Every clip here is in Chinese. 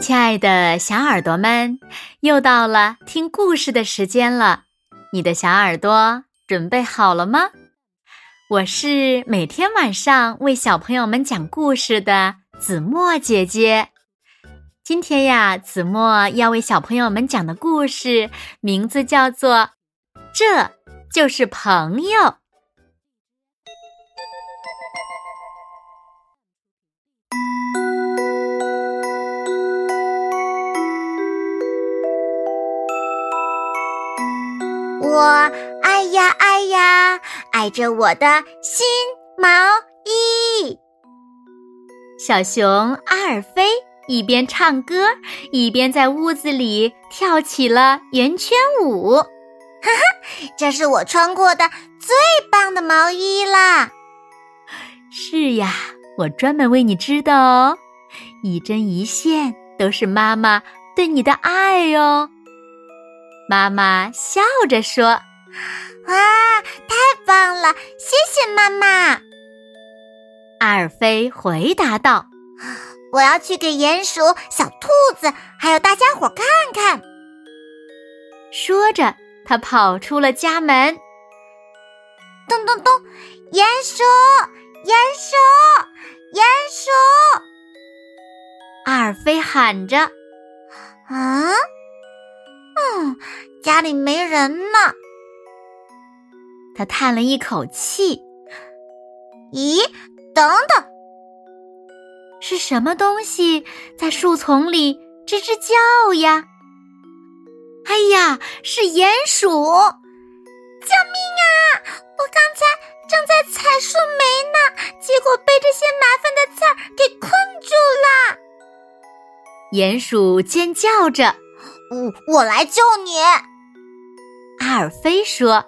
亲爱的小耳朵们，又到了听故事的时间了。你的小耳朵准备好了吗？我是每天晚上为小朋友们讲故事的子墨姐姐。今天呀，子墨要为小朋友们讲的故事名字叫做《这就是朋友》。我爱呀爱呀，爱着我的新毛衣。小熊阿尔菲一边唱歌，一边在屋子里跳起了圆圈舞。哈哈，这是我穿过的最棒的毛衣啦！是呀，我专门为你织的哦，一针一线都是妈妈对你的爱哟。妈妈笑着说：“哇，太棒了！谢谢妈妈。”阿尔菲回答道：“我要去给鼹鼠、小兔子还有大家伙看看。”说着，他跑出了家门。咚咚咚！鼹鼠，鼹鼠，鼹鼠！阿尔菲喊着：“啊！”嗯，家里没人呢。他叹了一口气。咦，等等，是什么东西在树丛里吱吱叫呀？哎呀，是鼹鼠！救命啊！我刚才正在采树莓呢，结果被这些麻烦的刺儿给困住了。鼹鼠尖叫着。我我来救你，阿尔菲说。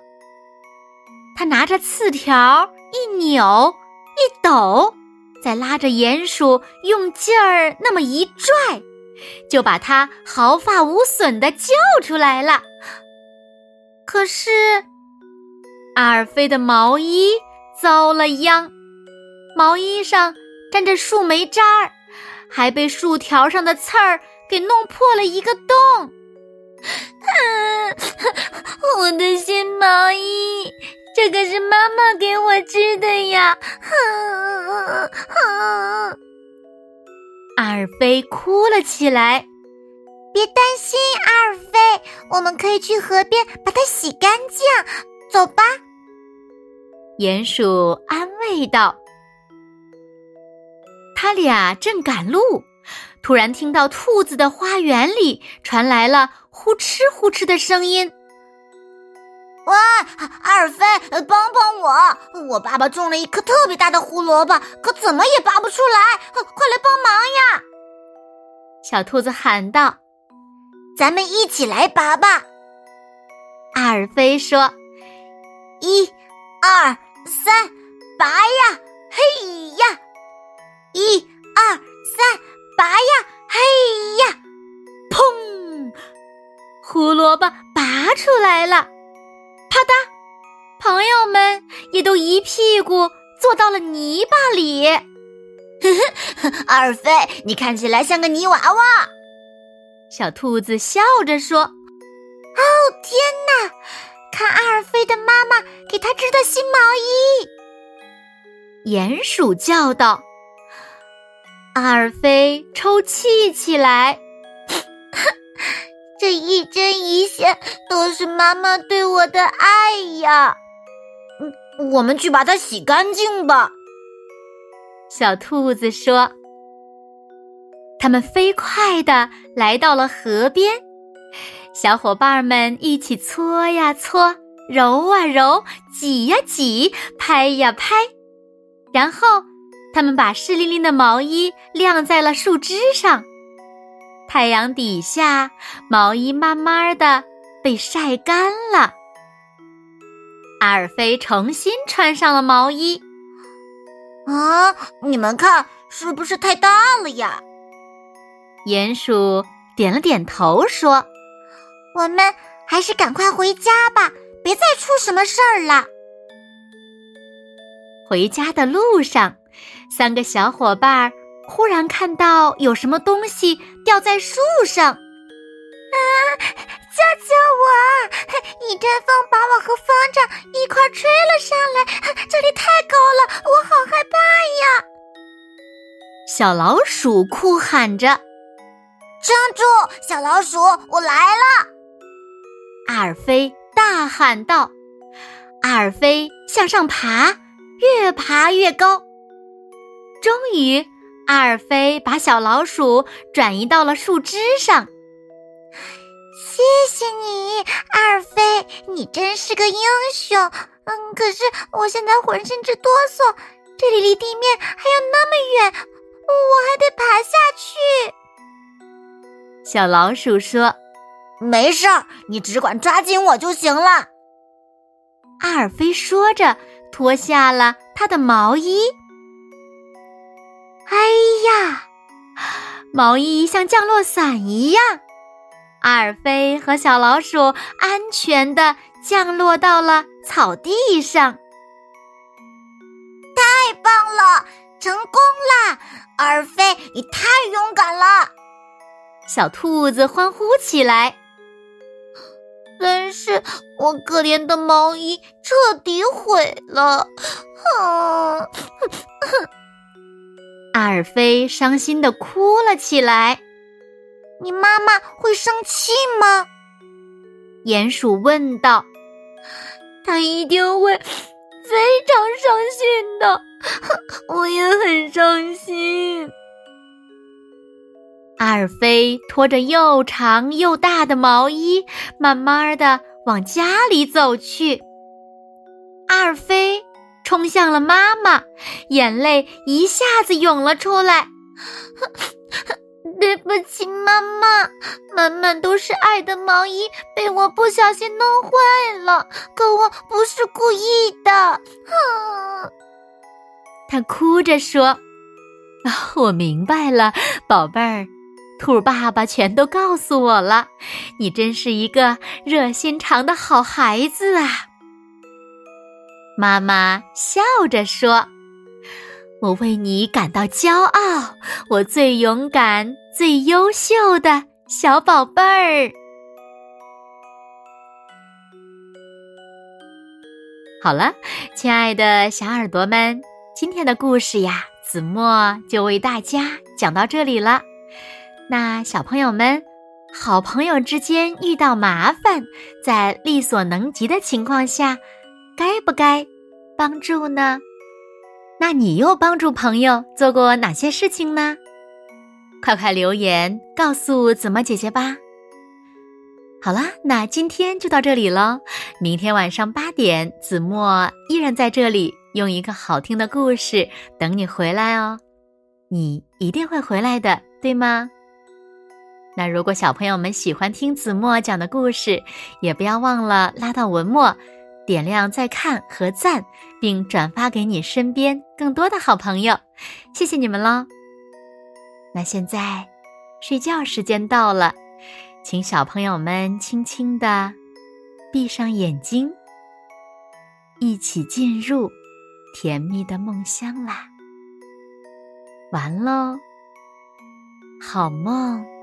他拿着刺条一扭一抖，再拉着鼹鼠用劲儿那么一拽，就把它毫发无损的救出来了。可是，阿尔菲的毛衣遭了殃，毛衣上沾着树莓渣儿，还被树条上的刺儿。给弄破了一个洞，我的新毛衣，这可是妈妈给我织的呀！阿尔菲哭了起来。别担心，阿尔菲，我们可以去河边把它洗干净。走吧，鼹鼠安慰道。他俩正赶路。突然听到兔子的花园里传来了呼哧呼哧的声音。喂，阿尔菲，帮帮我！我爸爸种了一颗特别大的胡萝卜，可怎么也拔不出来，快来帮忙呀！小兔子喊道：“咱们一起来拔吧！”阿尔菲说：“一、二、三，拔呀！嘿呀！一、二、三。”拔呀，嘿呀，砰！胡萝卜拔出来了，啪嗒，朋友们也都一屁股坐到了泥巴里。呵呵，阿尔菲，你看起来像个泥娃娃。小兔子笑着说：“哦，天哪！看阿尔菲的妈妈给他织的新毛衣。”鼹鼠叫道。阿尔菲抽泣起来，这一针一线都是妈妈对我的爱呀！嗯，我们去把它洗干净吧。小兔子说。他们飞快的来到了河边，小伙伴们一起搓呀搓，揉啊揉，挤呀挤，拍呀拍，然后。他们把湿淋淋的毛衣晾在了树枝上，太阳底下，毛衣慢慢的被晒干了。阿尔菲重新穿上了毛衣。啊，你们看，是不是太大了呀？鼹鼠点了点头，说：“我们还是赶快回家吧，别再出什么事儿了。”回家的路上。三个小伙伴忽然看到有什么东西掉在树上。啊！救救我！一阵风把我和风筝一块吹了上来，这里太高了，我好害怕呀！小老鼠哭喊着：“撑住，小老鼠，我来了！”阿尔菲大喊道：“阿尔菲向上爬，越爬越高。终于，阿尔菲把小老鼠转移到了树枝上。”谢谢你，阿尔菲，你真是个英雄。嗯，可是我现在浑身直哆嗦，这里离地面还有那么远，我还得爬下去。小老鼠说：“没事儿，你只管抓紧我就行了。”阿尔菲说着，脱下了他的毛衣。哎呀，毛衣像降落伞一样。阿尔菲和小老鼠安全的降落到了草地上，太棒了，成功啦！阿尔菲，你太勇敢了！小兔子欢呼起来。但是我可怜的毛衣彻底毁了，哼！阿尔菲伤心的哭了起来。你妈妈会生气吗？鼹鼠问道。他一定会非常伤心的，我也很伤心。阿尔菲拖着又长又大的毛衣，慢慢的往家里走去。阿尔菲冲向了妈妈，眼泪一下子涌了出来。对不起，妈妈，满满都是爱的毛衣被我不小心弄坏了，可我不是故意的。哼，他哭着说：“我明白了，宝贝儿，兔爸爸全都告诉我了，你真是一个热心肠的好孩子啊。”妈妈笑着说。我为你感到骄傲，我最勇敢、最优秀的小宝贝儿。好了，亲爱的小耳朵们，今天的故事呀，子墨就为大家讲到这里了。那小朋友们，好朋友之间遇到麻烦，在力所能及的情况下，该不该帮助呢？那你又帮助朋友做过哪些事情呢？快快留言告诉子墨姐姐吧。好啦，那今天就到这里喽。明天晚上八点，子墨依然在这里，用一个好听的故事等你回来哦。你一定会回来的，对吗？那如果小朋友们喜欢听子墨讲的故事，也不要忘了拉到文末。点亮再看和赞，并转发给你身边更多的好朋友，谢谢你们喽。那现在睡觉时间到了，请小朋友们轻轻的闭上眼睛，一起进入甜蜜的梦乡啦。完喽，好梦。